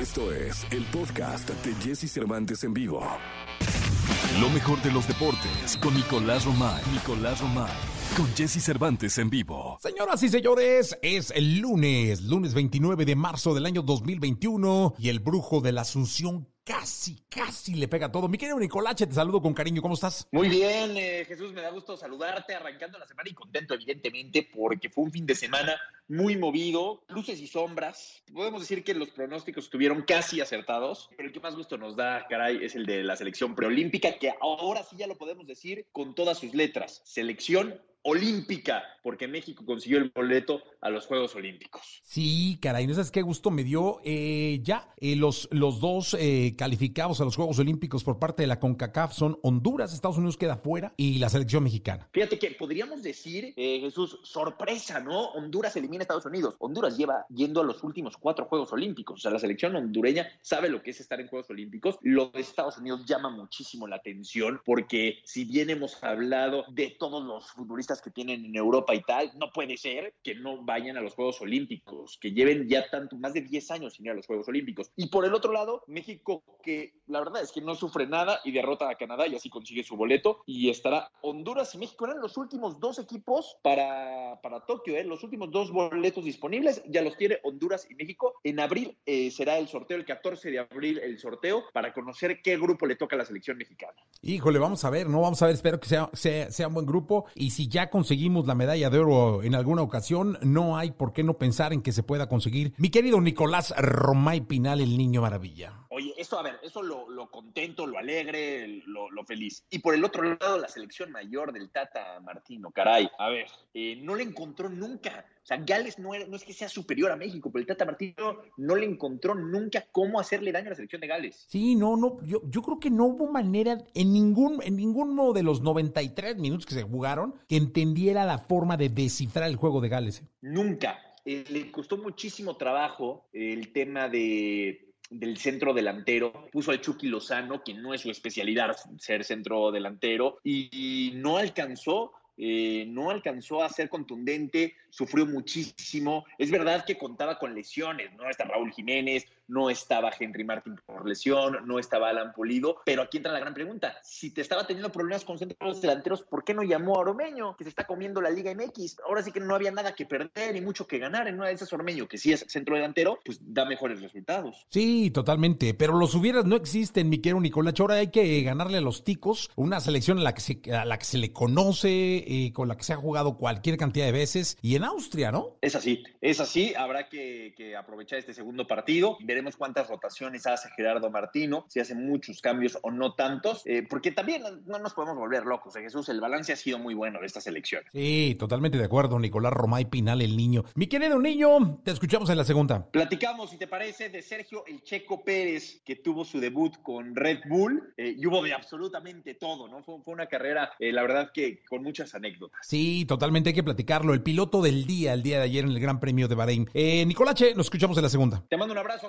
Esto es el podcast de Jesse Cervantes en vivo. Lo mejor de los deportes con Nicolás Romay. Nicolás Romay. Con Jesse Cervantes en vivo. Señoras y señores, es el lunes, lunes 29 de marzo del año 2021 y el brujo de la Asunción casi, casi le pega todo. Mi querido Nicolache, te saludo con cariño. ¿Cómo estás? Muy bien, eh, Jesús, me da gusto saludarte arrancando la semana y contento, evidentemente, porque fue un fin de semana muy movido, luces y sombras. Podemos decir que los pronósticos estuvieron casi acertados, pero el que más gusto nos da, caray, es el de la selección preolímpica, que ahora sí ya lo podemos decir con todas sus letras. Selección olímpica, porque México consiguió el boleto a los Juegos Olímpicos. Sí, caray, no sabes qué gusto me dio. Eh, ya, eh, los, los dos eh, calificados a los Juegos Olímpicos por parte de la CONCACAF son Honduras, Estados Unidos queda fuera y la selección mexicana. Fíjate que podríamos decir, Jesús, sorpresa, ¿no? Honduras elimina a Estados Unidos. Honduras lleva yendo a los últimos cuatro Juegos Olímpicos. O sea, la selección hondureña sabe lo que es estar en Juegos Olímpicos. Lo de Estados Unidos llama muchísimo la atención porque si bien hemos hablado de todos los futbolistas que tienen en Europa y tal, no puede ser que no vayan a los Juegos Olímpicos, que lleven ya tanto, más de 10 años sin ir a los Juegos Olímpicos. Y por el otro lado, México, que la verdad es que no sufre nada y derrota a Canadá y así consigue su boleto. Y estará Honduras y México, eran los últimos dos equipos para, para Tokio, ¿eh? los últimos dos boletos disponibles, ya los tiene Honduras y México. En abril eh, será el sorteo, el 14 de abril el sorteo, para conocer qué grupo le toca a la selección mexicana. Híjole, vamos a ver, ¿no? Vamos a ver, espero que sea, sea, sea un buen grupo. Y si ya conseguimos la medalla de oro en alguna ocasión, no hay por qué no pensar en que se pueda conseguir. Mi querido Nicolás Romay Pinal, el niño maravilla. Oye, eso, a ver, eso lo, contento, lo alegre, lo, feliz. Y por el otro lado, la selección mayor del Tata Martino, caray. A ver, eh, no le encontró nunca. O sea, Gales no, no es que sea superior a México, pero el Tata Martino no le encontró nunca cómo hacerle daño a la selección de Gales. Sí, no, no, yo, yo creo que no hubo manera en ningún, en ninguno de los 93 minutos que se jugaron que entendiera la forma de descifrar el juego de Gales. ¿eh? Nunca. Eh, le costó muchísimo trabajo el tema de del centro delantero, puso al Chucky Lozano, que no es su especialidad ser centro delantero, y no alcanzó eh, no alcanzó a ser contundente, sufrió muchísimo. Es verdad que contaba con lesiones, ¿no? Está Raúl Jiménez, no estaba Henry Martin por lesión, no estaba Alan Pulido, pero aquí entra la gran pregunta. Si te estaba teniendo problemas con centros delanteros, ¿por qué no llamó a Oromeño, que se está comiendo la Liga MX? Ahora sí que no había nada que perder y mucho que ganar en una de esas Oromeño, que sí es centro delantero, pues da mejores resultados. Sí, totalmente, pero los hubieras no existen, mi querido Nicolás. Ahora hay que ganarle a los ticos, una selección a la que se, a la que se le conoce, eh, con la que se ha jugado cualquier cantidad de veces, y en Austria, ¿no? Es así, es así, habrá que, aprovechar este segundo partido, veremos cuántas rotaciones hace Gerardo Martino, si hace muchos cambios o no tantos, eh, porque también no nos podemos volver locos, ¿eh? Jesús, el balance ha sido muy bueno de esta selección. Sí, totalmente de acuerdo, Nicolás Romay Pinal, el niño. Mi querido niño, te escuchamos en la segunda. Platicamos, si te parece, de Sergio El Checo Pérez, que tuvo su debut con Red Bull, eh, y hubo de absolutamente todo, ¿no? Fue, fue una carrera, la verdad que con muchas anécdotas. Sí, totalmente hay que platicarlo. El piloto del día, el día de ayer en el Gran Premio de Bahrein. Nicolache, nos escuchamos en la segunda. Te mando un abrazo,